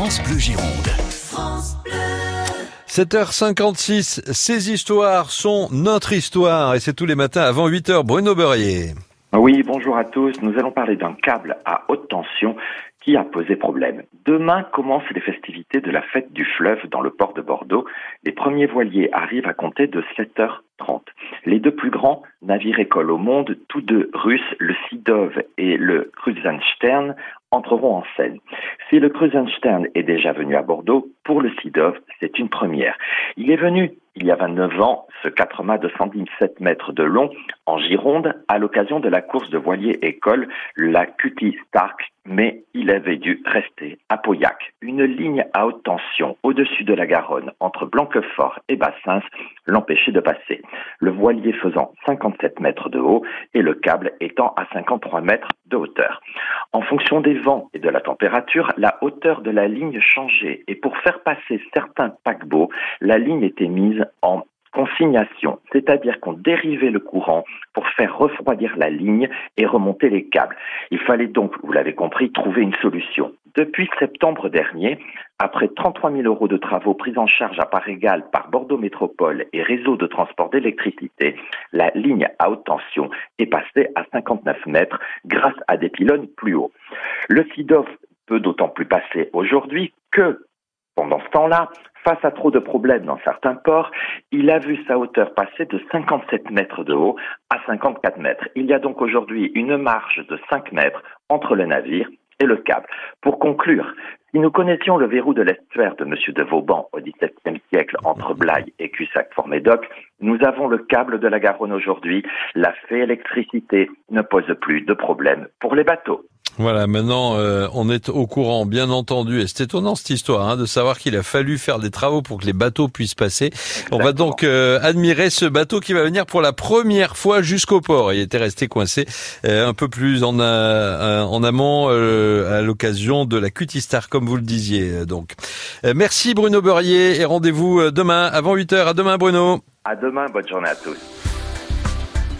France Bleu Gironde. 7h56, ces histoires sont notre histoire et c'est tous les matins avant 8h. Bruno Beurrier. Oui, bonjour à tous. Nous allons parler d'un câble à haute tension qui a posé problème. Demain commencent les festivités de la fête du fleuve dans le port de Bordeaux. Les premiers voiliers arrivent à compter de 7h30. Les deux plus grands navires écoles au monde, tous deux russes, le Sidov et le Krusenstern, entreront en scène. Si le Krusenstern est déjà venu à Bordeaux, pour le Sidov, c'est une première. Il est venu il y a 29 ans, ce 4 mâts de 117 mètres de long en Gironde à l'occasion de la course de voilier école, la Cutie Stark, mais il avait dû rester à Pauillac. Une ligne à haute tension au-dessus de la Garonne entre Blanquefort et Bassins l'empêchait de passer. Faisant 57 mètres de haut et le câble étant à 53 mètres de hauteur. En fonction des vents et de la température, la hauteur de la ligne changeait et pour faire passer certains paquebots, la ligne était mise en c'est-à-dire qu'on dérivait le courant pour faire refroidir la ligne et remonter les câbles. Il fallait donc, vous l'avez compris, trouver une solution. Depuis septembre dernier, après 33 000 euros de travaux pris en charge à part égale par Bordeaux Métropole et Réseau de transport d'électricité, la ligne à haute tension est passée à 59 mètres grâce à des pylônes plus hauts. Le SIDOF peut d'autant plus passer aujourd'hui que pendant ce temps-là, face à trop de problèmes dans certains ports, il a vu sa hauteur passer de 57 mètres de haut à 54 mètres. Il y a donc aujourd'hui une marge de 5 mètres entre le navire et le câble. Pour conclure, si nous connaissions le verrou de l'estuaire de M. de Vauban au XVIIe siècle entre Blaye et Cussac-Formédoc, nous avons le câble de la Garonne aujourd'hui. La fée électricité ne pose plus de problème pour les bateaux. Voilà, maintenant euh, on est au courant, bien entendu, et c'est étonnant cette histoire hein, de savoir qu'il a fallu faire des travaux pour que les bateaux puissent passer. On va donc euh, admirer ce bateau qui va venir pour la première fois jusqu'au port. Il était resté coincé euh, un peu plus en, en amont à l'occasion de la Cutistar, comme vous le disiez. Donc, merci Bruno Beurrier et rendez-vous demain avant 8 h À demain Bruno. À demain, bonne journée à tous.